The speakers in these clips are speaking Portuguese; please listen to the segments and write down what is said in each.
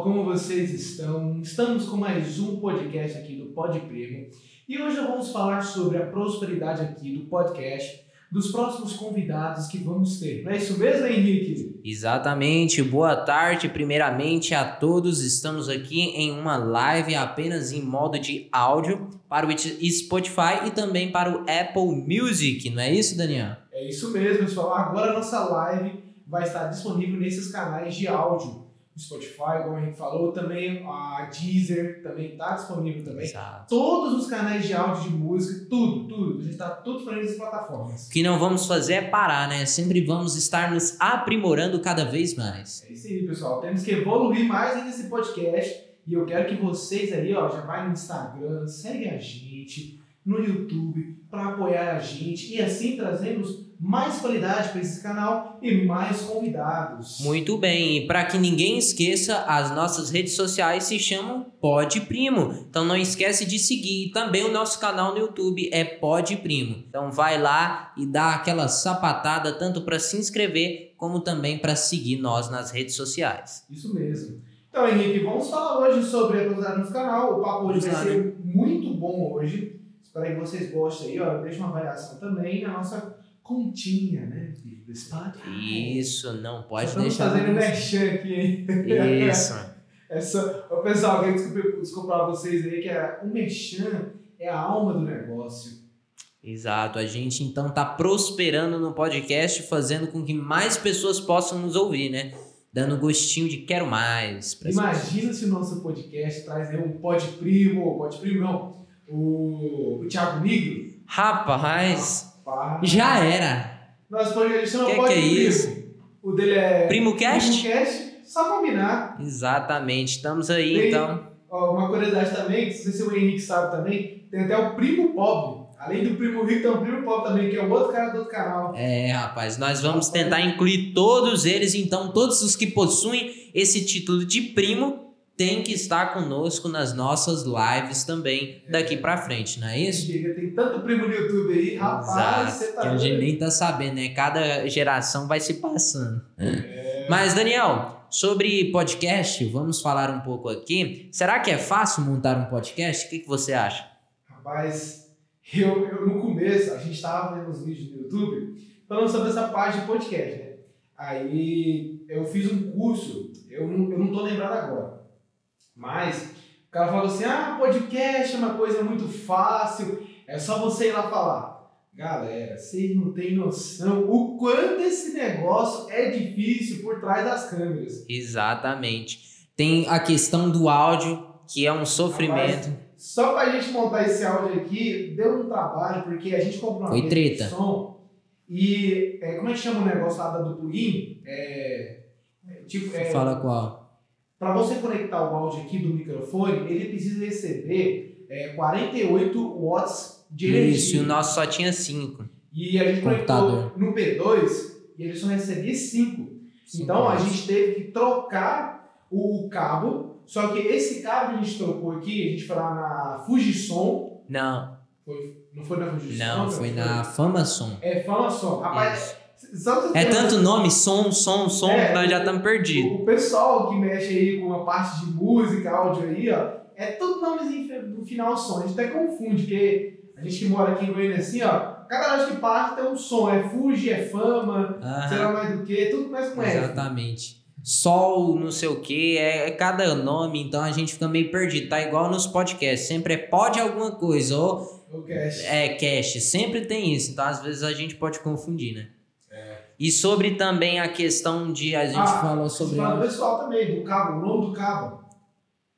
pessoal. Como vocês estão? Estamos com mais um podcast aqui do Pod Primo. E hoje vamos falar sobre a prosperidade aqui do podcast, dos próximos convidados que vamos ter. Não é isso mesmo, Henrique? Exatamente. Boa tarde, primeiramente a todos. Estamos aqui em uma live apenas em modo de áudio para o Spotify e também para o Apple Music. Não é isso, Daniel? É isso mesmo, pessoal. Agora a nossa live vai estar disponível nesses canais de áudio. Spotify, como a gente falou, também a Deezer também está disponível também. Exato. Todos os canais de áudio de música, tudo, tudo. A gente está tudo disponível nessas plataformas. O que não vamos fazer é parar, né? Sempre vamos estar nos aprimorando cada vez mais. É isso aí, pessoal. Temos que evoluir mais ainda esse podcast. E eu quero que vocês aí, ó, já vai no Instagram, segue a gente, no YouTube, para apoiar a gente. E assim trazemos mais qualidade para esse canal e mais convidados. Muito bem, e para que ninguém esqueça, as nossas redes sociais se chamam Pod Primo. Então não esquece de seguir. Também o nosso canal no YouTube é Pod Primo. Então vai lá e dá aquela sapatada tanto para se inscrever como também para seguir nós nas redes sociais. Isso mesmo. Então, Henrique, vamos falar hoje sobre a produção no canal. O papo hoje vai ser muito bom hoje. Espero que vocês gostem aí, ó. Deixa uma avaliação também na nossa continha, né? Do Spotify. Isso, não pode Estamos deixar. fazendo merchan aqui, hein? Isso. Essa, ô, pessoal, quero desculpar, desculpar pra vocês aí que é, o merchan é a alma do negócio. Exato, a gente então tá prosperando no podcast, fazendo com que mais pessoas possam nos ouvir, né? Dando gostinho de quero mais. Imagina se o nosso podcast traz aí um pod primo, pod primo não, o, o Thiago Negro. Rapaz, Pá. já era. Nosso podcast chama Que pod que é primo. isso? O dele é Primo Cast? Primo Cast, só combinar. Exatamente, estamos aí Tem- então. Ó, uma curiosidade também, que não sei se o Henrique sabe também, tem até o primo pobre. Além do primo rico, tem o primo pobre também, que é o outro cara do outro canal. É, rapaz, nós vamos tentar incluir todos eles, então todos os que possuem esse título de primo têm que estar conosco nas nossas lives também daqui pra frente, não é isso? Chega, Tem tanto primo no YouTube aí, rapaz, Exato, você tá que a gente nem tá sabendo, né? Cada geração vai se passando. É. Mas, Daniel, sobre podcast, vamos falar um pouco aqui. Será que é fácil montar um podcast? O que, que você acha? Rapaz, eu, eu no começo, a gente tava vendo os vídeos no YouTube falando sobre essa parte de podcast, né? Aí eu fiz um curso, eu não, eu não tô lembrado agora, mas o cara falou assim: ah, podcast é uma coisa muito fácil, é só você ir lá falar. Galera, vocês não têm noção o quanto esse negócio é difícil por trás das câmeras. Exatamente. Tem a questão do áudio, que é um sofrimento. Só pra gente montar esse áudio aqui, deu um trabalho, porque a gente comprou uma Foi mesa de treta. som e é, como é que chama o negócio lá da do plugin? É, é, tipo, é, Fala qual? Para você conectar o áudio aqui do microfone, ele precisa receber é, 48 watts de energia. Isso, e o nosso só tinha cinco. E a gente Computador. conectou no P2 e ele só recebia 5. Então a gente teve que trocar o cabo. Só que esse cabo que a gente trocou aqui, a gente foi lá na Fujisom. Não, Foi, não foi na Fujisom? não, cara? foi na Fama Som. É, fala som. Rapaz, É tanto nome, som, som, som, É, que nós já estamos perdidos. O pessoal que mexe aí com a parte de música, áudio aí, ó, é tudo nomezinho no final som. A gente até confunde, porque a gente que mora aqui em Goiânia assim, ó, cada loja que parte tem um som. É Fuji, é Fama, sei lá mais do que, tudo começa com F. exatamente. Sol, não sei o que, é, é cada nome, então a gente fica meio perdido. Tá igual nos podcasts, sempre é pode alguma coisa, ou O cast. é cache, sempre tem isso. Então às vezes a gente pode confundir, né? E sobre também a questão de. A gente Ah, falou sobre. fala pessoal também, do cabo, o nome do cabo.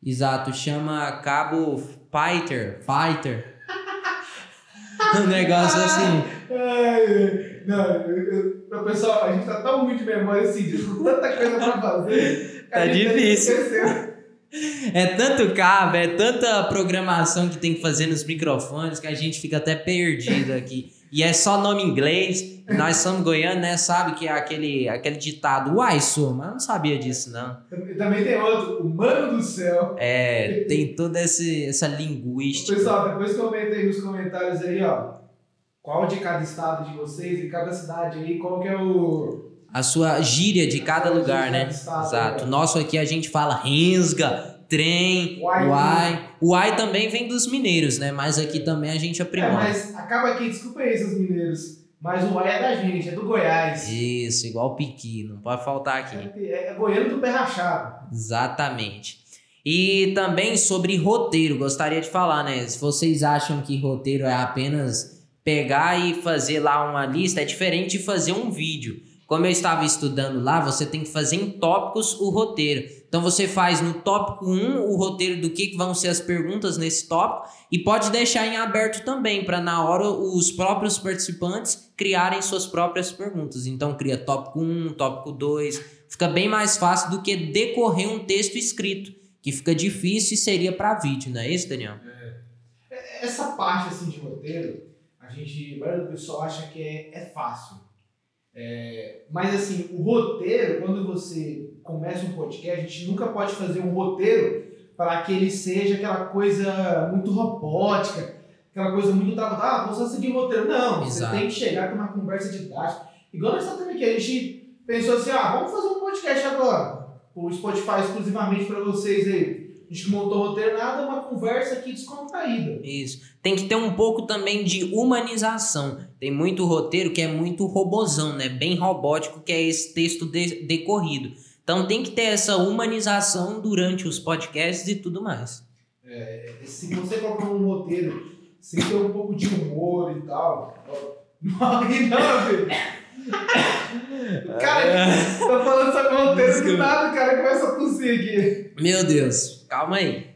Exato, chama cabo Fighter. Fighter. um negócio assim. Ai, não, eu, eu, pessoal, a gente tá tão ruim de memória assim, com tanta coisa pra fazer. Tá difícil. É tanto cabo, é tanta programação que tem que fazer nos microfones que a gente fica até perdido aqui. E é só nome inglês. Nós somos goianos, né? Sabe que é aquele, aquele ditado, uai, sou, mas eu não sabia disso, não. Também tem outro, o Mano do Céu. É, tem toda esse, essa linguística. Pessoal, depois comenta aí nos comentários aí, ó. Qual de cada estado de vocês e cada cidade aí, qual que é o. a sua gíria de cada lugar, né? Exato. Nosso aqui a gente fala rensga, trem, uai. uai. Uai também vem dos mineiros, né? Mas aqui também a gente aprimora. É, mas acaba aqui, desculpa aí, seus mineiros. Mas o uai é da gente, é do Goiás. Isso, igual o piqui, não pode faltar aqui. É, é goiano do pé rachado. Exatamente. E também sobre roteiro, gostaria de falar, né? Se vocês acham que roteiro é apenas pegar e fazer lá uma lista, é diferente de fazer um vídeo. Como eu estava estudando lá, você tem que fazer em tópicos o roteiro. Então você faz no tópico 1 o roteiro do que vão ser as perguntas nesse tópico e pode deixar em aberto também, para na hora os próprios participantes criarem suas próprias perguntas. Então cria tópico 1, tópico 2, fica bem mais fácil do que decorrer um texto escrito, que fica difícil e seria para vídeo, não é isso, Daniel? É. Essa parte assim de roteiro, a gente, do pessoal acha que é, é fácil. É, mas assim, o roteiro, quando você começa um podcast, a gente nunca pode fazer um roteiro para que ele seja aquela coisa muito robótica, aquela coisa muito travada. Ah, vou só seguir o roteiro. Não, Exato. você tem que chegar com uma conversa didática. Igual nós estamos aqui, a gente pensou assim, ah, vamos fazer um podcast agora. O Spotify exclusivamente para vocês aí. A gente montou o roteiro, nada, uma conversa aqui descontraída. Isso. Tem que ter um pouco também de humanização. Tem muito roteiro que é muito robozão, né? Bem robótico, que é esse texto de decorrido. Então tem que ter essa humanização durante os podcasts e tudo mais. É, se você colocar um roteiro sem ter um pouco de humor e tal. Não, não, filho. Cara, tô falando sobre roteiro do nada, o cara começa a tossir aqui. Meu Deus, calma aí.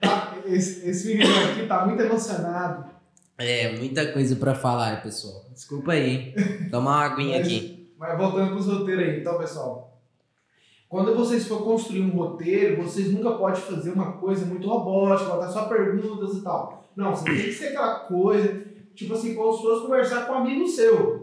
Tá, esse, esse menino aqui tá muito emocionado. É, muita coisa pra falar, pessoal. Desculpa aí. Toma uma aguinha mas, aqui. Mas voltando pros roteiros aí, então, pessoal. Quando vocês for construir um roteiro, vocês nunca podem fazer uma coisa muito robótica, botar só perguntas e tal. Não, você tem que ser aquela coisa, tipo assim, como se fosse conversar com um amigo seu.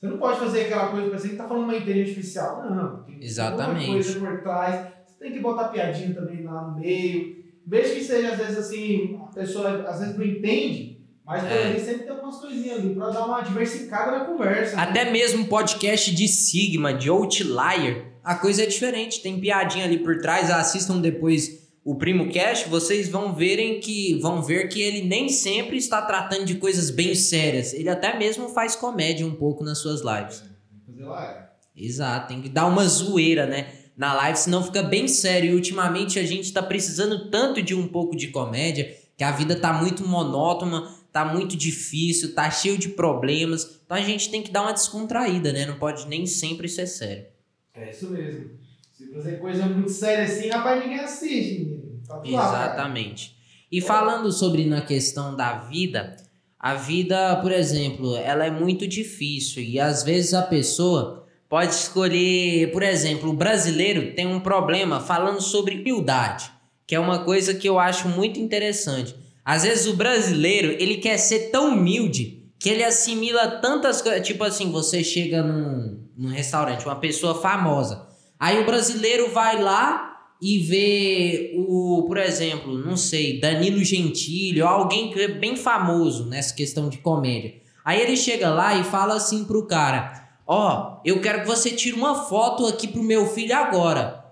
Você não pode fazer aquela coisa, parecer que tá falando uma inteligência artificial. Não, tem Exatamente. coisa por trás. Você tem que botar piadinha também lá no meio. Veja que seja, às vezes, assim, a pessoa às vezes não entende, mas por é. ali sempre tem algumas coisinhas ali pra dar uma diversificada na conversa. Né? Até né? mesmo podcast de Sigma, de Outlier, a coisa é diferente. Tem piadinha ali por trás, assistam depois o Primo Cast, vocês vão verem que vão ver que ele nem sempre está tratando de coisas bem sérias. Ele até mesmo faz comédia um pouco nas suas lives. Fazer live. Exato, tem que dar uma zoeira, né? Na live, senão fica bem sério. E ultimamente a gente está precisando tanto de um pouco de comédia que a vida tá muito monótona, tá muito difícil, tá cheio de problemas. Então a gente tem que dar uma descontraída, né? Não pode nem sempre ser sério. É isso mesmo. Se fazer coisa muito séria assim, rapaz, ninguém assiste, Tá Exatamente. E falando sobre na questão da vida, a vida, por exemplo, ela é muito difícil e às vezes a pessoa pode escolher, por exemplo, o brasileiro tem um problema falando sobre humildade, que é uma coisa que eu acho muito interessante. Às vezes o brasileiro, ele quer ser tão humilde que ele assimila tantas coisas, tipo assim, você chega num, num restaurante, uma pessoa famosa, Aí o brasileiro vai lá e vê o, por exemplo, não sei, Danilo Gentili ou alguém que é bem famoso nessa questão de comédia. Aí ele chega lá e fala assim pro cara: Ó, oh, eu quero que você tire uma foto aqui pro meu filho agora.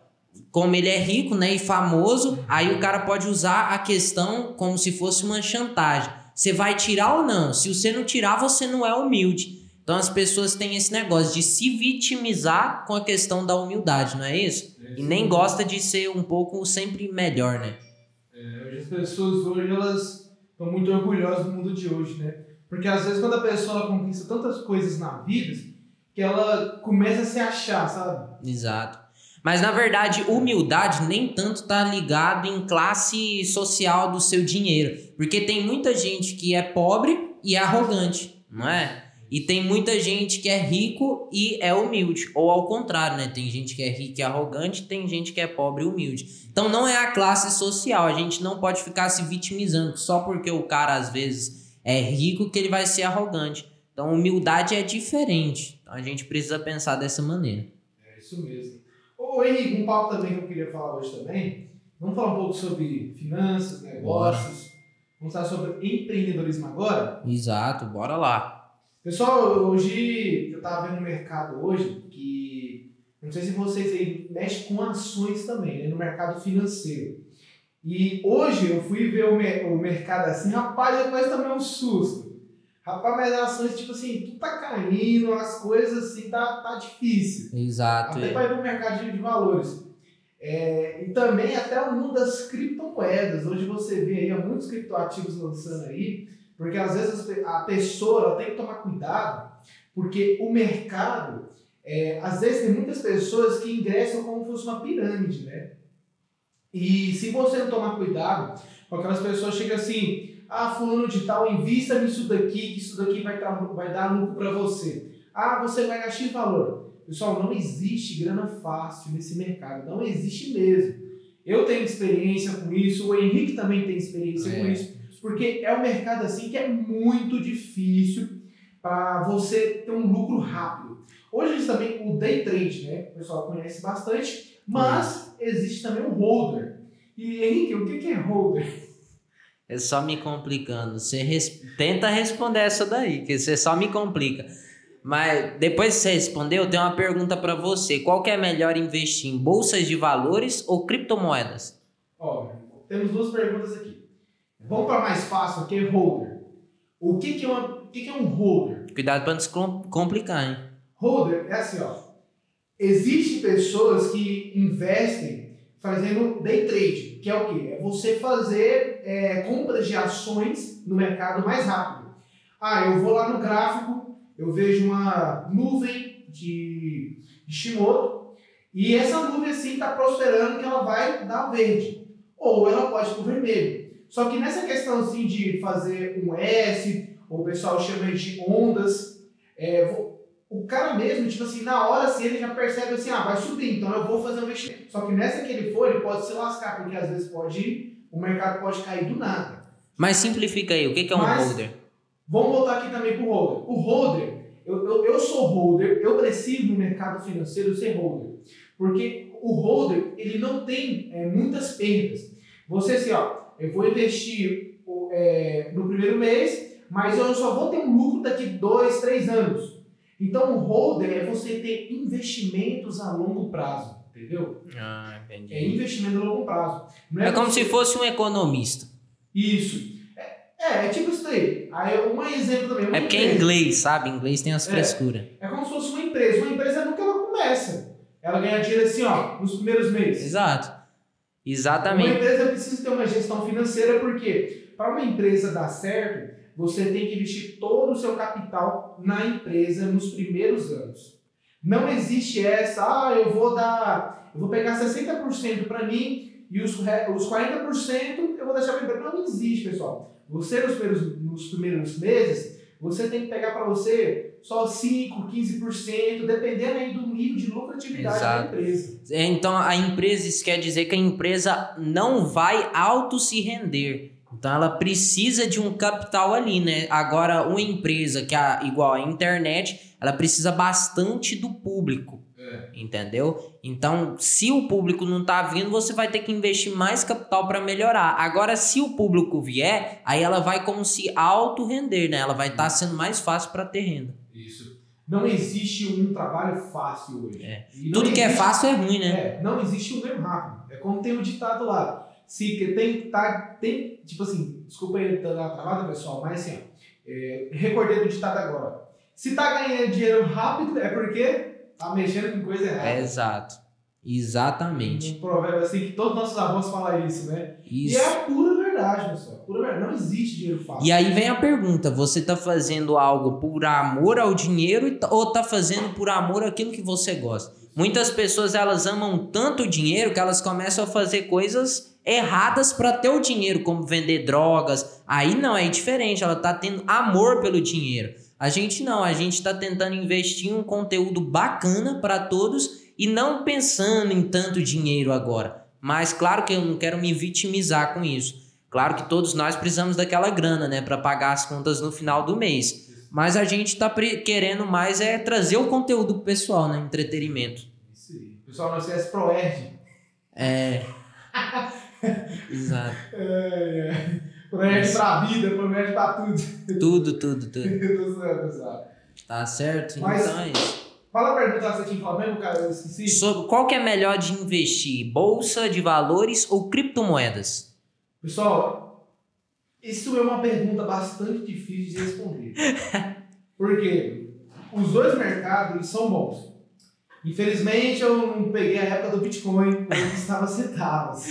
Como ele é rico, né, e famoso, aí o cara pode usar a questão como se fosse uma chantagem. Você vai tirar ou não? Se você não tirar, você não é humilde. Então as pessoas têm esse negócio de se vitimizar com a questão da humildade, não é isso? É, e nem gosta de ser um pouco sempre melhor, né? É, as pessoas hoje elas estão muito orgulhosas do mundo de hoje, né? Porque às vezes quando a pessoa conquista tantas coisas na vida que ela começa a se achar, sabe? Exato. Mas na verdade, humildade nem tanto tá ligado em classe social do seu dinheiro, porque tem muita gente que é pobre e é arrogante, não é? E tem muita gente que é rico e é humilde. Ou ao contrário, né? Tem gente que é rico e arrogante, tem gente que é pobre e humilde. Então não é a classe social. A gente não pode ficar se vitimizando só porque o cara às vezes é rico que ele vai ser arrogante. Então humildade é diferente. Então a gente precisa pensar dessa maneira. É isso mesmo. Ô Henrique, um papo também que eu queria falar hoje também. Vamos falar um pouco sobre finanças, negócios. Bora. Vamos falar sobre empreendedorismo agora? Exato, bora lá. Pessoal, hoje eu tava vendo no mercado hoje que não sei se vocês aí mexem com ações também, né, no mercado financeiro. E hoje eu fui ver o, mer o mercado assim, rapaz, eu quase também um susto. Rapaz, mas as ações, tipo assim, tudo tá caindo, as coisas assim, tá, tá difícil. Exato. Até para ir no mercado de, valores. É, e também até o mundo das criptomoedas. Hoje você vê aí há muitos criptoativos lançando aí, porque às vezes a pessoa tem que tomar cuidado, porque o mercado, é, às vezes tem muitas pessoas que ingressam como se fosse uma pirâmide, né? E se você não tomar cuidado, com aquelas pessoas chegam assim, ah, fulano de tal, invista nisso daqui, que isso daqui vai, dar, vai dar lucro para você. Ah, você vai ganhar X valor. Pessoal, não existe grana fácil nesse mercado, não existe mesmo. Eu tenho experiência com isso, o Henrique também tem experiência é. com isso, porque é um mercado assim que é muito difícil para você ter um lucro rápido. Hoje também o day trade, né? O pessoal conhece bastante, mas é. existe também o holder. E Henrique, o que é holder? É só me complicando. Você res... tenta responder essa daí, que você só me complica. Mas depois que você respondeu, eu tenho uma pergunta para você. Qual que é melhor investir em bolsas de valores ou criptomoedas? Ó, temos duas perguntas aqui. Vamos para mais fácil, é holder. O que, que, é, uma, o que, que é um holder? Cuidado para não se complicar, hein? Holder é assim, ó. Existem pessoas que investem fazendo day trade, que é o quê? É você fazer é, compras de ações no mercado mais rápido. Ah, eu vou lá no gráfico eu vejo uma nuvem de, de Shimoto e essa nuvem assim está prosperando que ela vai dar verde ou ela pode ir para vermelho. Só que nessa questão assim de fazer um S, ou o pessoal chama de ondas, é, o cara mesmo, tipo assim, na hora assim, ele já percebe assim, ah, vai subir, então eu vou fazer um investimento. Só que nessa que ele for, ele pode se lascar, porque às vezes pode, o mercado pode cair do nada. Mas simplifica aí, o que é um Mas, holder? Vamos voltar aqui também para o holder. O holder, eu, eu, eu sou holder, eu preciso no mercado financeiro ser holder. Porque o holder, ele não tem é, muitas perdas. Você assim, ó, eu vou investir é, no primeiro mês, mas eu só vou ter um lucro daqui dois, três anos. Então o holder é você ter investimentos a longo prazo, entendeu? Ah, entendi. É investimento a longo prazo. é, é como se fosse um economista. Isso. É, é tipo isso daí. Aí um exemplo também. É porque é inglês, sabe? Inglês tem as é, frescuras. É como se fosse uma empresa. Uma empresa nunca ela começa. Ela ganha dinheiro assim, ó, nos primeiros meses. Exato. Exatamente. Uma empresa precisa ter uma gestão financeira, porque para uma empresa dar certo, você tem que investir todo o seu capital na empresa nos primeiros anos. Não existe essa, ah, eu vou dar, eu vou pegar 60% para mim e os, os 40% eu vou deixar para empresa. Não existe, pessoal. Você, nos primeiros, nos primeiros meses, você tem que pegar para você só 5%, 15%, dependendo aí do nível de lucratividade Exato. da empresa. É, então, a empresa, isso quer dizer que a empresa não vai auto se render. Então, ela precisa de um capital ali, né? Agora, uma empresa que é igual a internet, ela precisa bastante do público. É. Entendeu? Então, se o público não tá vindo, você vai ter que investir mais capital para melhorar. Agora, se o público vier, aí ela vai como se auto render, né? Ela vai estar tá sendo mais fácil para ter renda. Isso. Não existe um trabalho fácil hoje. É. Tudo que é fácil é ruim, né? É, não existe um ganho rápido. É como tem o um ditado lá. Se tem, tá, tem, tipo assim, desculpa aí dar travada, pessoal, mas assim, ó, é, recordei do ditado agora. Se tá ganhando dinheiro rápido, é porque tá mexendo com coisa errada. É, exato. Exatamente. Um provérbio assim que todos nossos avós falam isso, né? Isso. E é a pura verdade, pessoal. Pura verdade. Não existe dinheiro fácil. E aí vem a pergunta: você tá fazendo algo por amor ao dinheiro ou tá fazendo por amor àquilo que você gosta? Muitas pessoas elas amam tanto o dinheiro que elas começam a fazer coisas erradas para ter o dinheiro, como vender drogas. Aí não, é diferente, ela tá tendo amor pelo dinheiro. A gente não, a gente está tentando investir um conteúdo bacana para todos e não pensando em tanto dinheiro agora. Mas claro que eu não quero me vitimizar com isso. Claro que todos nós precisamos daquela grana, né, para pagar as contas no final do mês. Mas a gente está querendo mais é trazer o conteúdo pro pessoal, né, entretenimento. Isso aí. Pessoal, nós temos Proerd. É. Exato. É, é. Promete pra vida, promete pra tudo. Tudo, tudo, tudo. Tá certo? Mas- Então é isso. Fala a pergunta que você tinha falado mesmo, cara, eu esqueci. Sobre qual que é melhor de investir? Bolsa de valores ou criptomoedas? Pessoal, isso é uma pergunta bastante difícil de responder. Porque os dois mercados são bons. Infelizmente eu não peguei a época do Bitcoin, quando estava centavos.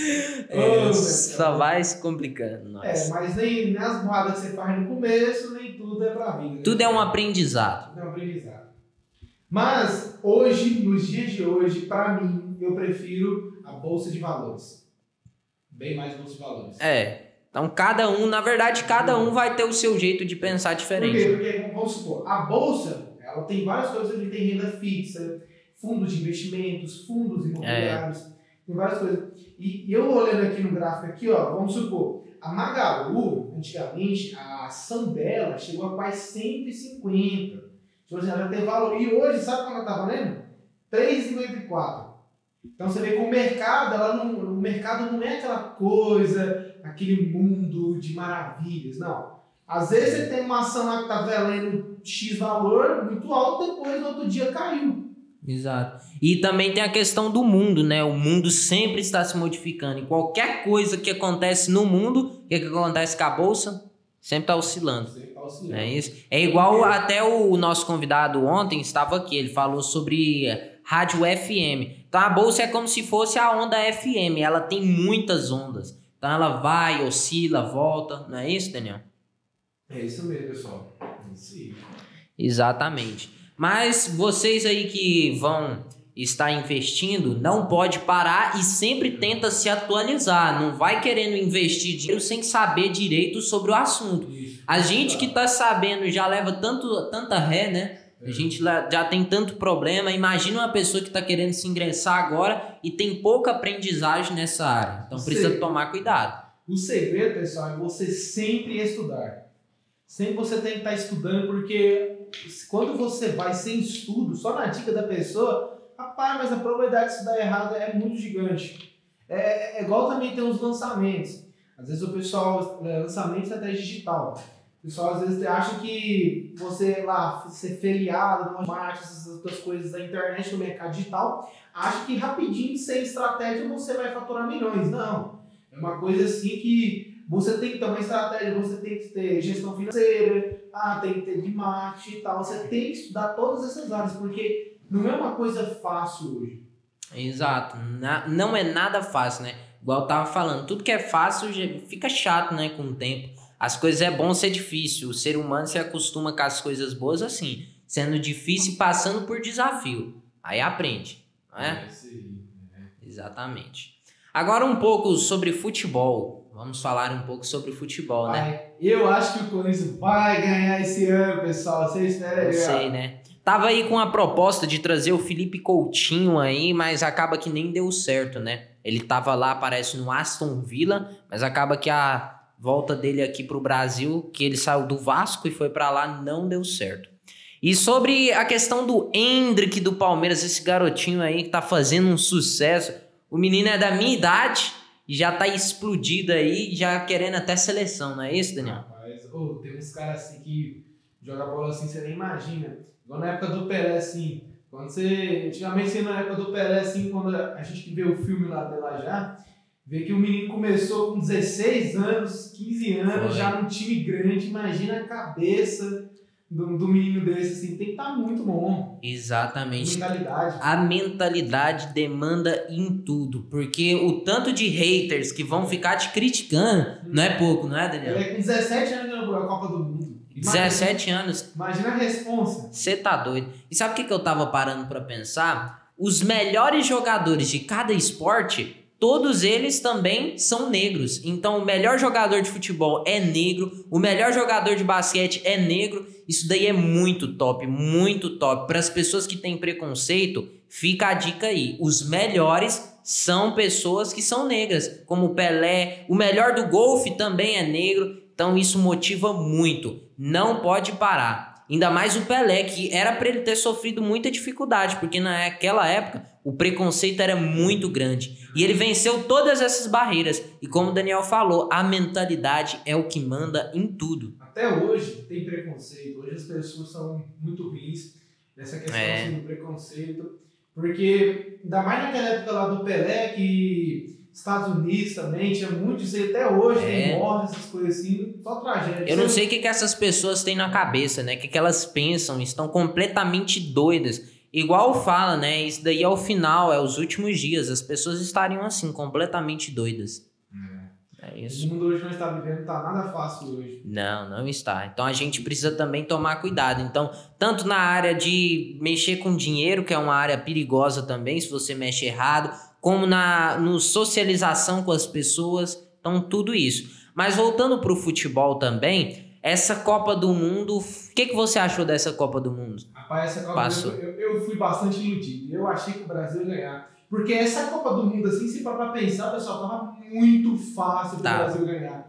Oh, É, só vai se complicando. É, Nossa. mas nem, nem as moedas que você faz no começo, nem tudo é pra vida. né? Tudo é um aprendizado. Tudo é um aprendizado. Mas hoje, nos dias de hoje, pra mim, eu prefiro a bolsa de valores. Bem mais de valores. É. Então cada um, na verdade, cada um vai ter o seu jeito de pensar Por diferente. quê? Porque, vamos supor, a bolsa, ela tem várias coisas, ele tem renda fixa, fundos de investimentos, fundos imobiliários, tem várias coisas. E, e eu olhando aqui no gráfico aqui, ó, vamos supor, a Magalu, antigamente, a ação dela chegou a quase 150. Tipo assim, ela tem valor. E hoje, sabe quando ela tá valendo? 3,54. Então você vê que o mercado, ela não, o mercado não é aquela coisa, aquele mundo de maravilhas, não. Às vezes você tem uma ação lá que tá valendo X valor muito alto, depois no outro dia caiu. Exato. E também tem a questão do mundo, né? O mundo sempre está se modificando. E qualquer coisa que acontece no mundo, o que, que acontece com a bolsa? Sempre está oscilando. Você tá oscilando. É isso. É igual até o nosso convidado ontem estava aqui, ele falou sobre rádio FM. Então a bolsa é como se fosse a onda FM, ela tem muitas ondas. Então ela vai, oscila, volta, não é isso, Daniel? É isso mesmo, pessoal. É isso aí. Exatamente. Mas vocês aí que vão estar investindo, não pode parar e sempre tenta se atualizar. Não vai querendo investir dinheiro sem saber direito sobre o assunto. A gente que tá sabendo já leva tanto, tanta ré, né? A gente já tem tanto problema. Imagina uma pessoa que tá querendo se ingressar agora e tem pouca aprendizagem nessa área. Então precisa tomar cuidado. O segredo, pessoal, é você sempre estudar. Sempre você tem que estar estudando, porque quando você vai sem estudo, só na dica da pessoa, rapaz, mas a probabilidade de isso dar errado é muito gigante. É, é igual também tem os lançamentos. Às vezes o pessoal, é, lançamento de estratégia digital. Pessoal às vezes acha que você lá ser feriado, marketing, essas outras coisas da internet, no mercado digital, acha que rapidinho, sem estratégia, você vai faturar milhões. Não. É uma coisa assim que você tem que ter uma estratégia, você tem que ter gestão financeira, ah, tem que ter de marketing e tal. Você tem que estudar todas essas áreas, porque não é uma coisa fácil hoje. Exato. Na- não é nada fácil, né? Igual eu tava falando, tudo que é fácil fica chato, né? Com o tempo. As coisas é bom ser difícil. O ser humano se acostuma com as coisas boas assim, sendo difícil e passando por desafio. Aí aprende, não é? isso aí. Exatamente. Agora um pouco sobre futebol. Vamos falar um pouco sobre futebol, né? Vai. Eu acho que o Corinthians vai ganhar esse ano, pessoal. Você espera aí. ó. sei, né? Tava aí com a proposta de trazer o Felipe Coutinho aí, mas acaba que nem deu certo, né? Ele tava lá, parece, no Aston Villa, mas acaba que a volta dele aqui pro Brasil, que ele saiu do Vasco e foi pra lá, não deu certo. E sobre a questão do Hendrick do Palmeiras, esse garotinho aí que tá fazendo um sucesso. O menino é da minha idade e já tá explodido aí, já querendo até seleção, não é isso, Daniel? Rapaz, ô, tem uns caras assim que jogam bola assim, você nem imagina. Igual na época do Pelé, assim. Quando você. Antigamente, na época do Pelé, assim, quando a gente vê o filme lá dela já, vê que o menino começou com 16 anos, 15 anos, Foi. já num time grande. Imagina a cabeça do, do menino desse, assim. Tem que estar muito bom. Exatamente. Mentalidade. A mentalidade demanda em tudo, porque o tanto de haters que vão ficar te criticando não é pouco, não é, Ele Daniel? é com 17 anos ganhou a Copa do Mundo. Imagina- 17 anos, Imagina a responsa. você tá doido. E sabe o que, que eu tava parando pra pensar? Os melhores jogadores de cada esporte, todos eles também são negros. Então, o melhor jogador de futebol é negro, o melhor jogador de basquete é negro. Isso daí é muito top, muito top. Para as pessoas que têm preconceito, fica a dica aí. Os melhores são pessoas que são negras, como o Pelé. O melhor do golfe também é negro. Então, isso motiva muito. Não pode parar. Ainda mais o Pelé, que era para ele ter sofrido muita dificuldade, porque naquela época o preconceito era muito grande. E ele venceu todas essas barreiras. E como o Daniel falou, a mentalidade é o que manda em tudo. Até hoje tem preconceito. Hoje as pessoas são muito ruins nessa questão É. assim, do preconceito. Porque, ainda mais naquela época lá do Pelé, que Estados Unidos também tinha muito aí, até hoje É. mortes, essas coisas assim, só tragédia. Eu não sei o que, que essas pessoas têm na cabeça, né? O que, que elas pensam, estão completamente doidas. Igual fala, né? Isso daí é o final, é os últimos dias. As pessoas estariam assim, completamente doidas. É isso. O mundo hoje não está vivendo, tá nada fácil hoje. Não, não está. Então a gente precisa também tomar cuidado. Então, tanto na área de mexer com dinheiro, que é uma área perigosa também, se você mexe errado, como na no socialização com as pessoas. Então, tudo isso. Mas voltando para o futebol também, essa Copa do Mundo, o que, que você achou dessa Copa do Mundo? Rapaz, essa Copa Passou. do Mundo, eu, eu fui bastante iludido. Eu achei que o Brasil ia ganhar. Porque essa Copa do Mundo, assim, se for pra pensar, pessoal, tava muito fácil pro Tava. Brasil ganhar.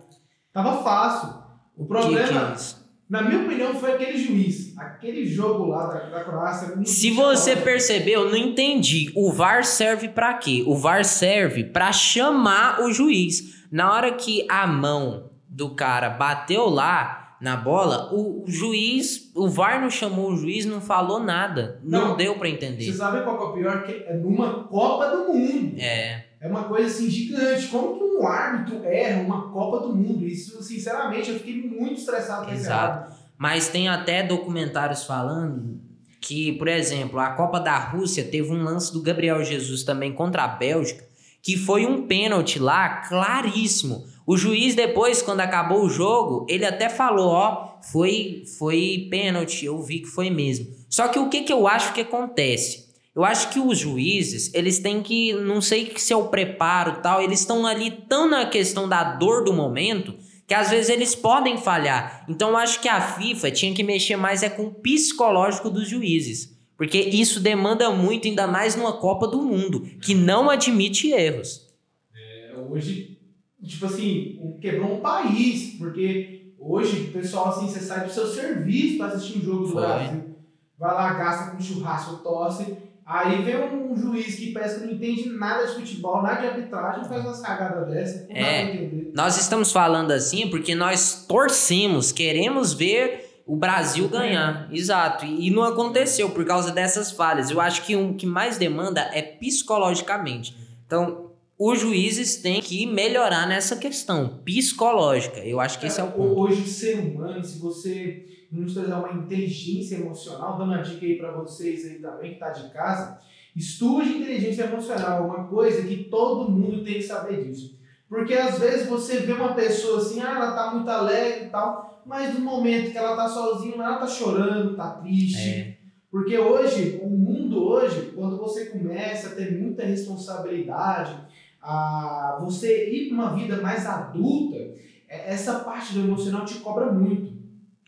Tava fácil. O Que problema, que é isso? na minha opinião, foi aquele juiz. Aquele jogo lá da, da Croácia. Se você lógica. percebeu, eu não entendi. O VAR serve pra quê? O VAR serve pra chamar o juiz. Na hora que a mão do cara bateu lá na bola, o, o juiz, o VAR não chamou o juiz, não falou nada. Não, Não. deu Você entender. sabe qual que é o pior? Que é numa Copa do Mundo. É, É uma coisa assim gigante. Como que um árbitro erra uma Copa do Mundo? Isso, sinceramente, eu fiquei muito estressado com Exato. mas tem até documentários falando que, por exemplo, a Copa da Rússia teve um lance do Gabriel Jesus também contra a Bélgica, que foi um pênalti lá claríssimo. O juiz depois, quando acabou o jogo, ele até falou, ó, foi foi pênalti, eu vi que foi mesmo. Só que o que que eu acho que acontece? Eu acho que os juízes, eles têm que, não sei se é o preparo tal, eles estão ali tão na questão da dor do momento, que às vezes eles podem falhar. Então eu acho que a FIFA tinha que mexer mais é com o psicológico dos juízes. Porque isso demanda muito, ainda mais numa Copa do Mundo, que não admite erros. É, hoje, tipo assim, quebrou um país, porque hoje o pessoal, assim, você sai do seu serviço pra assistir um jogo do Foi. Brasil. Vai lá, gasta com churrasco, tosse. Aí vem um juiz que parece que não entende nada de futebol, nada de arbitragem, faz umas cagadas dessas. Não dá É. Nós estamos falando assim porque nós torcemos, queremos ver o Brasil ganhar. Exato. E e não aconteceu por causa dessas falhas. Eu acho que o que mais demanda é psicologicamente. Então, os juízes têm que melhorar nessa questão psicológica. Eu acho que esse é o ponto. Hoje o ser humano, se você não estudar uma inteligência emocional, dando uma dica aí pra vocês aí também que tá de casa, estude inteligência emocional, uma coisa que todo mundo tem que saber disso. Porque às vezes você vê uma pessoa assim, ah, ela tá muito alegre e tal, mas no momento que ela tá sozinha, ela tá chorando, tá triste. É, Porque hoje, o mundo hoje, quando você começa a ter muita responsabilidade, a você ir para uma vida mais adulta, é- essa parte do emocional te cobra muito.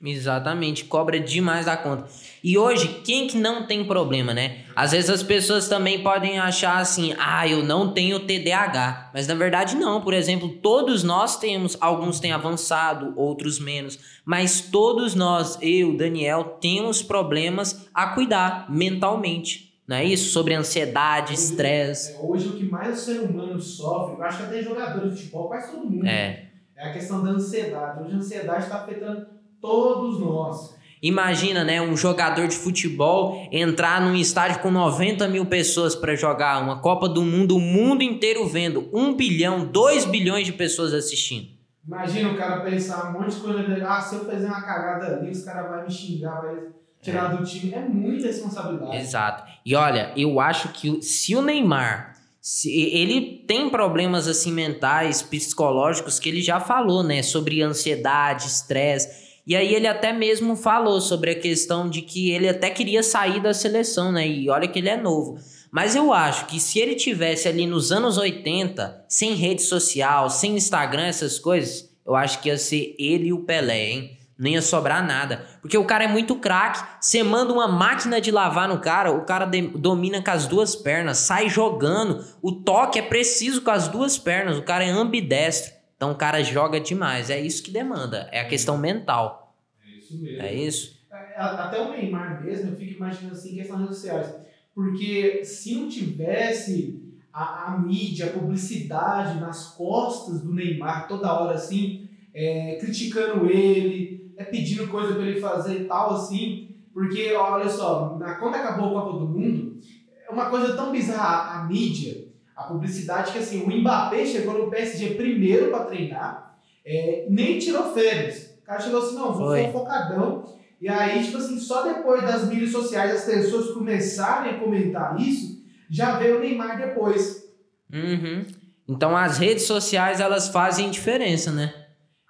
Exatamente, cobra demais da conta. E hoje, quem que não tem problema, né? Às vezes as pessoas também podem achar assim, ah, eu não tenho TDAH. Mas na verdade não, por exemplo, todos nós temos, alguns têm avançado, outros menos. Mas todos nós, eu, Daniel, temos problemas a cuidar mentalmente. Não é isso? Sobre ansiedade, estresse. Hoje o que mais o ser humano sofre, eu acho que até jogador de futebol, quase todo mundo, É. é a questão da ansiedade. Hoje a ansiedade está afetando todos nós. Imagina, né, um jogador de futebol entrar num estádio com 90 mil pessoas para jogar uma Copa do Mundo, o mundo inteiro vendo, 1 bilhão, 2 bilhões de pessoas assistindo. Imagina o cara pensar um monte de coisa, ah, se eu fizer uma cagada ali, os caras vão me xingar, vai tirar do time. É muita responsabilidade. Exato. E olha, eu acho que se o Neymar, se ele tem problemas assim mentais, psicológicos, que ele já falou, né, sobre ansiedade, estresse. E aí ele até mesmo falou sobre a questão de que ele até queria sair da seleção, né? E olha que ele é novo. Mas eu acho que se ele tivesse ali nos anos 80, sem rede social, sem Instagram, essas coisas, eu acho que ia ser ele e o Pelé, hein? Não ia sobrar nada. Porque o cara é muito craque. Você manda uma máquina de lavar no cara, o cara domina com as duas pernas, sai jogando. O toque é preciso com as duas pernas, o cara é ambidestro. Então o cara joga demais. É isso que demanda. É a questão mental. É isso mesmo. É isso? É, Até o Neymar mesmo, eu fico imaginando assim, questão das redes sociais. Porque se não tivesse a, a mídia, a publicidade nas costas do Neymar toda hora assim, é, criticando ele, é pedindo coisa pra ele fazer e tal, assim. Porque, olha só, na, quando acabou a Copa do Mundo, é uma coisa tão bizarra a mídia, a publicidade, que assim, o Mbappé chegou no PSG primeiro pra treinar, é, nem tirou férias. O cara chegou assim, não, vou Foi. focadão. E aí, tipo assim, só depois das mídias sociais as pessoas começarem a comentar isso, já veio o Neymar depois. Uhum. Então as redes sociais elas fazem diferença, né?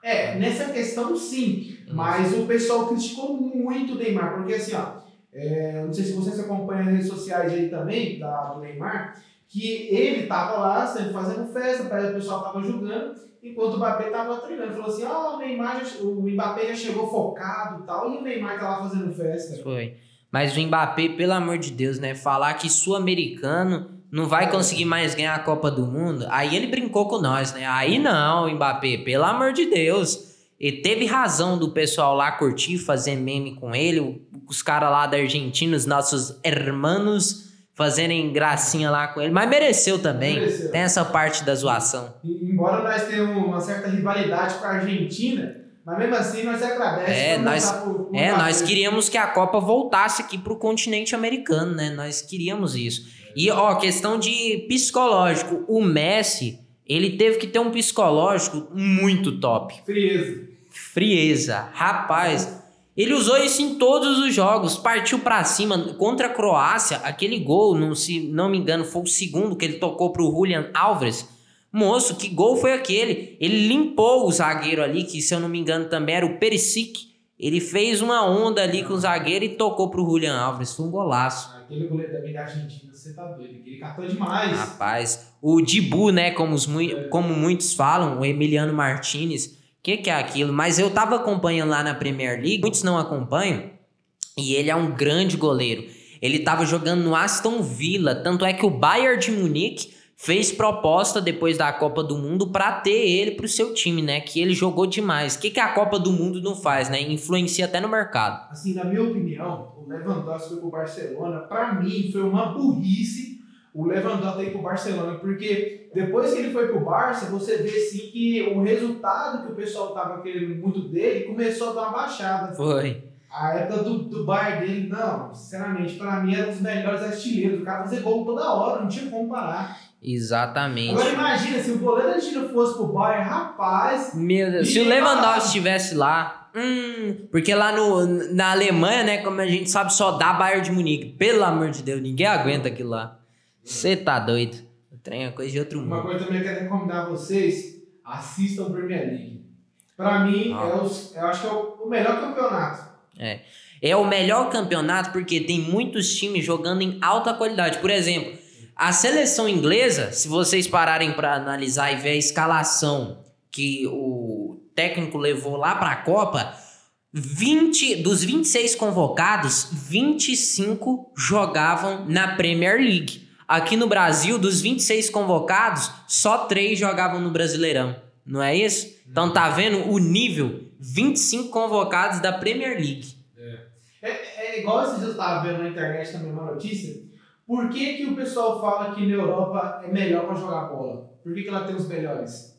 É, nessa questão sim. Mas o pessoal criticou muito o Neymar, porque assim, ó, é, não sei se vocês acompanham as redes sociais aí também, da, do Neymar, que ele tava lá sempre fazendo festa, o pessoal tava jogando, enquanto o Mbappé tava treinando. Falou assim, ó, o Neymar, já, o Mbappé já chegou focado e tal, e o Neymar tá lá fazendo festa. Foi. Mas o Mbappé, pelo amor de Deus, né? Falar que sul-americano não vai conseguir mais ganhar a Copa do Mundo. Aí ele brincou com nós, né? Aí não, Mbappé, pelo amor de Deus. E teve razão do pessoal lá curtir, fazer meme com ele. Os caras lá da Argentina, os nossos hermanos, fazerem gracinha lá com ele. Mas mereceu também. Mereceu. Tem essa parte da zoação. E- Embora nós tenhamos uma certa rivalidade com a Argentina, mas mesmo assim nós agradecemos. É, nós- pro- pro É, nós queríamos que a Copa voltasse aqui pro continente americano, né? Nós queríamos isso. E, ó, questão de psicológico. O Messi, ele teve que ter um psicológico muito top. Frieza. Frieza. Rapaz, ele usou isso em todos os jogos. Partiu pra cima. Contra a Croácia, aquele gol, não, se não me engano, foi o segundo que ele tocou pro Julian Alves. Moço, que gol foi aquele? Ele limpou o zagueiro ali, que se eu não me engano também era o Perisic. Ele fez uma onda ali com o zagueiro e tocou pro Julian Alves. Foi um golaço. Aquele goleiro também da Argentina, você tá doido. Ele catou demais. Rapaz, o Dibu, né, como, os mui- como muitos falam, o Emiliano Martinez, que que é aquilo? Mas eu tava acompanhando lá na Premier League, muitos não acompanham, e ele é um grande goleiro. Ele tava jogando no Aston Villa, tanto é que o Bayern de Munique fez proposta depois da Copa do Mundo pra ter ele pro seu time, né, que ele jogou demais. O que que a Copa do Mundo não faz, né? Influencia até no mercado. Assim, na minha opinião, o Lewandowski foi pro Barcelona. Pra mim, foi uma burrice o Lewandowski ir pro Barcelona, porque depois que ele foi pro Barça, você vê assim que o resultado que o pessoal tava querendo muito dele começou a dar uma baixada. Foi. A época do, do Bayern dele, não, sinceramente, pra mim era um dos melhores artilheiros. O cara fazia gol toda hora, não tinha como parar. Exatamente. Agora imagina, se o goleiro argentino fosse pro Bayern, rapaz, Meu Deus, se o Lewandowski estivesse lá, hum, porque lá no, na Alemanha, né, como a gente sabe, só dá Bayern de Munique. Pelo amor de Deus, ninguém aguenta aquilo lá. Você tá doido. O trem é coisa de outro Uma mundo. coisa também que eu quero recomendar a vocês, assistam a Premier League. Pra mim, Ah. é os- eu acho que é o, o melhor campeonato. É o melhor campeonato porque tem muitos times jogando em alta qualidade. Por exemplo, a seleção inglesa, se vocês pararem pra analisar e ver a escalação que o técnico levou lá pra Copa, 20 dos 26 convocados, 25 jogavam na Premier League. Aqui no Brasil, dos 26 convocados, só 3 jogavam no Brasileirão. Não é isso? Então tá vendo o nível? 25 convocados da Premier League. É, é igual esses dias eu tava vendo na internet também uma notícia. Por que, que o pessoal fala que na Europa é melhor pra jogar bola? Por que, que ela tem os melhores?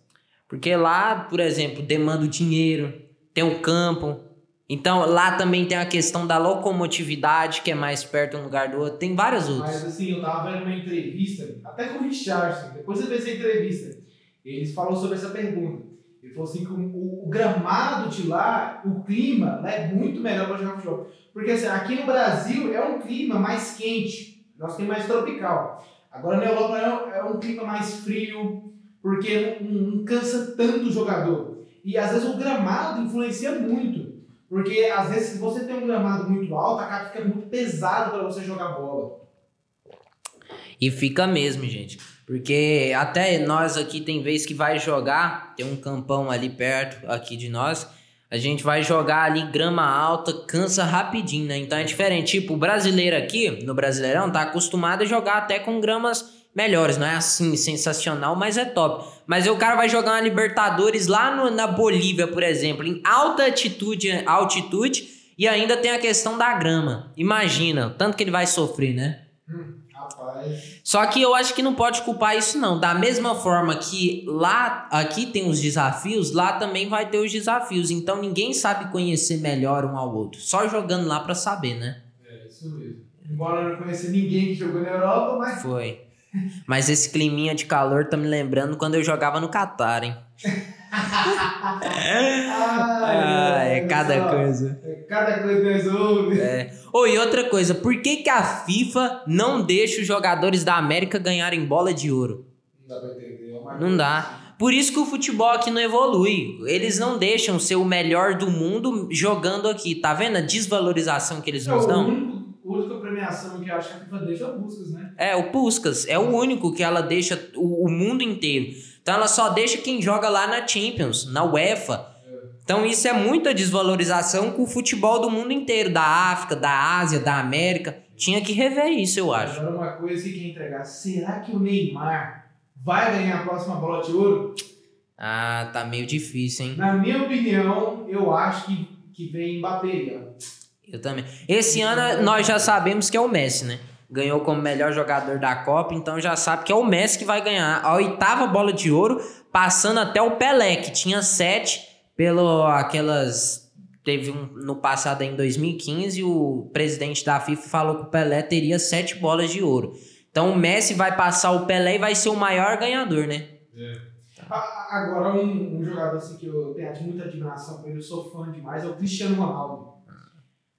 Porque lá, por exemplo, demanda o dinheiro, tem o campo. Então lá também tem a questão da locomotividade, que é mais perto um lugar do outro. Tem várias Mas outras. assim, eu tava vendo uma entrevista, até com o Richardson, depois você vê essa entrevista. Eles falam sobre essa pergunta. Ele falou assim que o, o gramado de lá, o clima lá é muito melhor para jogar futebol. Porque assim, aqui no Brasil é um clima mais quente, nós temos mais tropical. Agora na Europa é um, é um clima mais frio, porque não, não cansa tanto o jogador. E às vezes o gramado influencia muito. Porque às vezes se você tem um gramado muito alto, a cara fica muito pesado para você jogar bola. E fica mesmo, gente. Porque até nós aqui tem vez que vai jogar, tem um campão ali perto aqui de nós. A gente vai jogar ali grama alta, cansa rapidinho, né? Então é diferente. Tipo, o brasileiro aqui, no Brasileirão, tá acostumado a jogar até com gramas melhores. Não é assim sensacional, mas é top. Mas o cara vai jogar uma Libertadores lá no- na Bolívia, por exemplo, em alta altitude, altitude, e ainda tem a questão da grama. Imagina, tanto que ele vai sofrer, né? Hum, rapaz. Rapaz. Só que eu acho que não pode culpar isso não. Da mesma forma que lá, aqui tem os desafios, lá também vai ter os desafios. Então ninguém sabe conhecer melhor um ao outro. Só jogando lá pra saber, né? É, isso mesmo. Embora eu não conheça ninguém que jogou na Europa, mas. Foi. Mas esse climinha de calor tá me lembrando quando eu jogava no Catar, hein? Ah, é cada coisa. É cada coisa que resolve. É. Oh, e outra coisa, por que, que a FIFA não deixa os jogadores da América ganharem bola de ouro? Não dá pra entender. é Não dá. Por isso que o futebol aqui não evolui. Eles não deixam ser o melhor do mundo jogando aqui. Tá vendo a desvalorização que eles. É, nos o dão? Premiação que acho que a FIFA deixa é o Buscas, né? É, o Puskas é o único que ela deixa o, o mundo inteiro. Então ela só deixa quem joga lá na Champions, na UEFA. Então isso é muita desvalorização com o futebol do mundo inteiro, da África, da Ásia, da América. Tinha que rever isso, eu acho. Agora uma coisa que entregar. Será que o Neymar vai ganhar a próxima bola de ouro? Ah, tá meio difícil, hein? Na minha opinião, eu acho que, que vem Mbappé. Eu também. Esse ano nós já sabemos que é o Messi, né? Ganhou como melhor jogador da Copa, então já sabe que é o Messi que vai ganhar a oitava bola de ouro, passando até o Pelé, que tinha sete, pelo aquelas. Teve um no passado em 2015, o presidente da FIFA falou que o Pelé teria sete bolas de ouro. Então o Messi vai passar o Pelé e vai ser o maior ganhador, né? A- Agora, um, um jogador assim, que eu tenho muita admiração eu sou fã demais, é o Cristiano Ronaldo.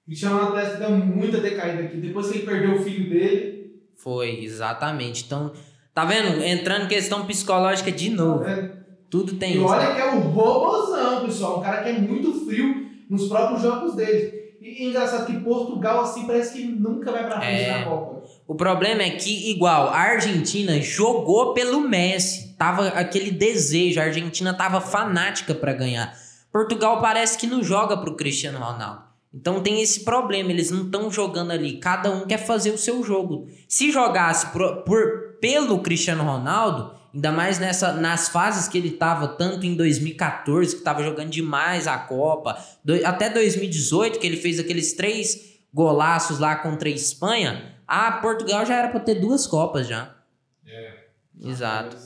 Cristiano Ronaldo deu muita decaída aqui. Depois que ele perdeu o filho dele, Foi, exatamente. Então, tá vendo? Entrando em questão psicológica de novo. né? Tudo tem E isso. olha que é um robozão, pessoal. Um cara que é muito frio nos próprios jogos dele. E, e engraçado que Portugal, assim, parece que nunca vai pra frente É. na Copa. O problema é que, igual, a Argentina jogou pelo Messi. Tava aquele desejo, a Argentina tava fanática pra ganhar. Portugal parece que não joga pro Cristiano Ronaldo. Então tem esse problema, eles não estão jogando ali, cada um quer fazer o seu jogo. Se jogasse por, por- pelo Cristiano Ronaldo, ainda mais nessa, nas fases que ele tava, tanto em 2014, que tava jogando demais a Copa, do- até 2018, que ele fez aqueles três golaços lá contra a Espanha, a Portugal já era para ter duas Copas já. É. Exato.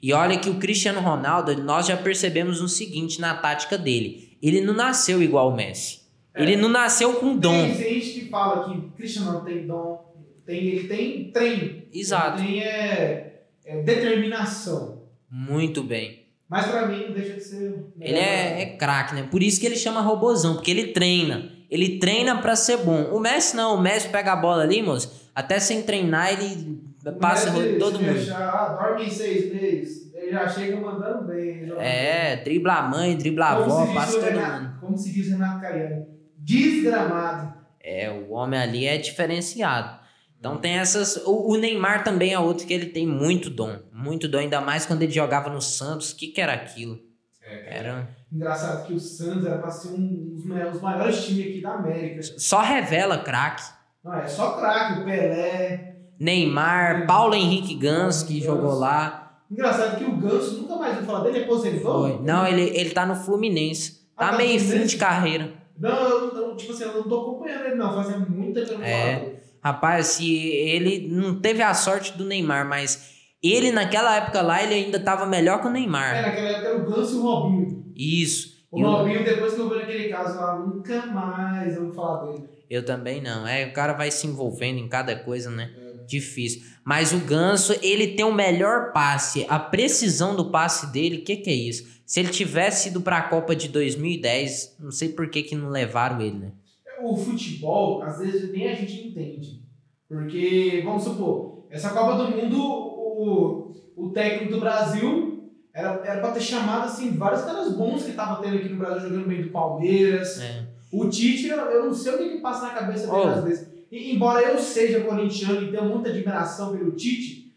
E olha que o Cristiano Ronaldo, nós já percebemos o seguinte na tática dele. Ele não nasceu igual o Messi. É. Ele não nasceu com dom. Tem gente que fala que Cristiano não tem dom, tem, ele tem treino. Exato. Ele tem é, é, determinação. Muito bem. Mas pra mim não deixa de ser. Ele é, é craque, né? Por isso que ele chama robozão, porque ele treina. Ele treina pra ser bom. O Messi não, o Messi pega a bola ali, moço. Até sem treinar, ele passa ele- todo mundo. Deixar, ah, dorme em seis meses. Ele já chega mandando bem. É, dribla a mãe, dribla a avó, passa todo Renato- mundo. Como se diz o Renato Cariano. Desgramado. É, o homem ali é diferenciado. Então tem essas. O, o Neymar também é outro que ele tem muito dom. Muito dom, ainda mais quando ele jogava no Santos. O que, que era aquilo? Era. Engraçado que o Santos era pra ser um dos ma- os maiores times aqui da América. Só revela craque. Não, é só craque, o Pelé. Neymar, Paulo Henrique Gans, que Ganso. jogou lá. Engraçado que o Ganso nunca mais ouviu falar dele, aposentou. Foi. Não, ele, ele tá no Fluminense. Ah, Tá tá meio fim de carreira. Não, eu, eu, tipo assim, eu não tô acompanhando ele, não. Fazia muito tempo eu É. Rapaz, se ele não teve a sorte do Neymar, mas ele naquela época lá, ele ainda tava melhor que o É, Neymar. naquela época era o Ganso e o Robinho. Isso. O E o- Robinho, depois que eu vi naquele caso lá, nunca mais eu vou falar dele. Eu também não. É, o cara vai se envolvendo em cada coisa, né? Difícil. Mas o Ganso, ele tem o melhor passe. A precisão do passe dele, o que, que é isso? Se ele tivesse ido pra Copa de 2010, não sei por que, que não levaram ele, né? O futebol, às vezes, nem a gente entende. Porque, vamos supor, essa Copa do Mundo, o, o técnico do Brasil era, era pra ter chamado, assim, vários caras bons que estavam tendo aqui no Brasil, jogando bem do Palmeiras. É. O Tite, eu, eu não sei o que, que passa na cabeça dele Oh. às vezes. E, embora eu seja corintiano e tenha muita admiração pelo Tite,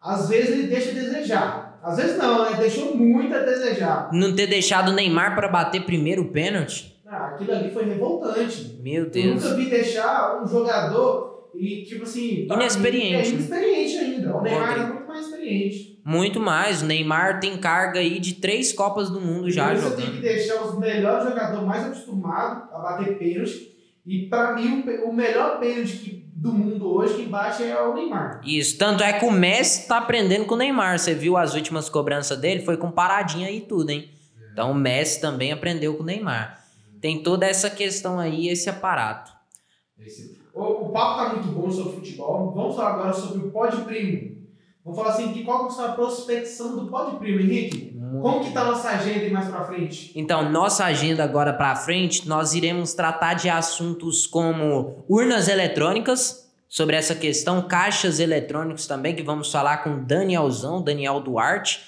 às vezes ele deixa a desejar. Às vezes não, né? Deixou muito a desejar. Não ter deixado o Neymar pra bater primeiro o pênalti? Ah, aquilo ali foi revoltante. Meu Eu Deus. nunca vi deixar um jogador e, tipo assim. Inexperiente. É inexperiente ainda. O Neymar é muito mais experiente. Muito mais. O Neymar tem carga aí de três Copas do Mundo já Então, Você tem que jogando. deixar os melhores jogadores mais acostumados a bater pênalti E para mim, o, o melhor pênalti do mundo hoje que bate é o Neymar. Isso, tanto é que o Messi tá aprendendo com o Neymar. Você viu as últimas cobranças dele? Foi com paradinha e tudo, hein? Então o Messi também aprendeu com o Neymar. Tem toda essa questão aí, esse aparato. Esse- O, o papo tá muito bom sobre futebol. Vamos falar agora sobre o Pod Primo. Vamos falar assim, que qual que é a prospecção do Pod Primo, Henrique? Como que tá a nossa agenda aí mais pra frente? Então, nossa agenda agora para frente, nós iremos tratar de assuntos como urnas eletrônicas, sobre essa questão, caixas eletrônicos também, que vamos falar com o Danielzão, Daniel Duarte.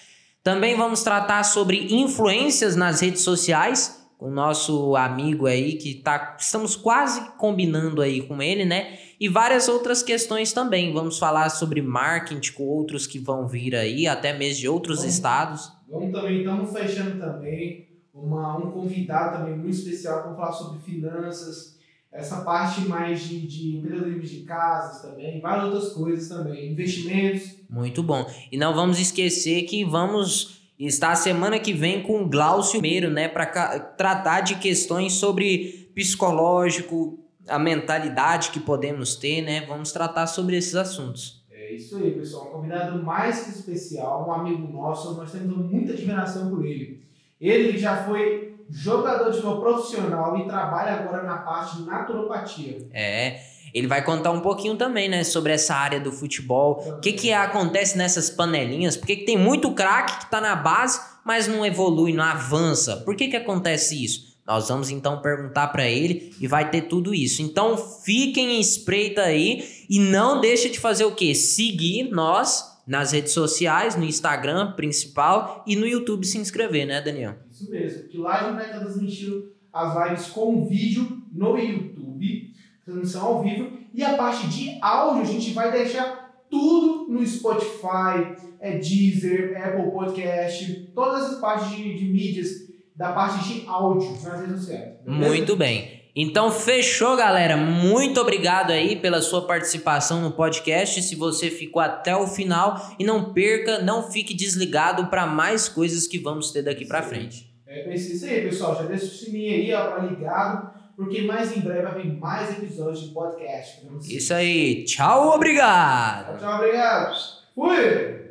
Também vamos tratar sobre influências nas redes sociais, com o nosso amigo aí que tá, estamos quase combinando aí com ele, né? E várias outras questões também. Vamos falar sobre marketing com outros que vão vir aí, até mesmo de outros Vamos. estados. Vamos também, estamos fechando também uma, um convidado também muito especial para falar sobre finanças, essa parte mais de, de empreendedorismo de casas também, várias outras coisas também, investimentos. Muito bom. E não vamos esquecer que vamos estar semana que vem com o Glaucio Meiro, né, para tratar de questões sobre psicológico, a mentalidade que podemos ter, né? Vamos tratar sobre esses assuntos. É isso aí, pessoal. Um convidado mais que especial, um amigo nosso, nós temos muita admiração por ele. Ele já foi jogador de futebol profissional e trabalha agora na parte de naturopatia. É, ele vai contar um pouquinho também, né, sobre essa área do futebol. O que que acontece nessas panelinhas? Por que, que tem muito craque que tá na base, mas não evolui, não avança? Por que que acontece isso? Nós vamos então perguntar para ele e vai ter tudo isso. Então fiquem em espreita aí e não deixe de fazer o quê? Seguir nós nas redes sociais, no Instagram principal e no YouTube se inscrever, né, Daniel? Isso mesmo, que lá a gente vai estar transmitindo as lives com vídeo no YouTube, transmissão ao vivo, e a parte de áudio a gente vai deixar tudo no Spotify, é Deezer, Apple Podcast, todas as partes de, de mídias da parte de áudio nas redes sociais. beleza? Muito bem. Então fechou, galera. Muito obrigado aí pela sua participação no podcast. Se você ficou até o final e não perca, não fique desligado para mais coisas que vamos ter daqui para frente. É isso aí, pessoal. Já deixa o sininho aí, ó, pra ligado, porque mais em breve vai vir mais episódios de podcast. Isso aí. Tchau, obrigado. Tchau, obrigado. Fui!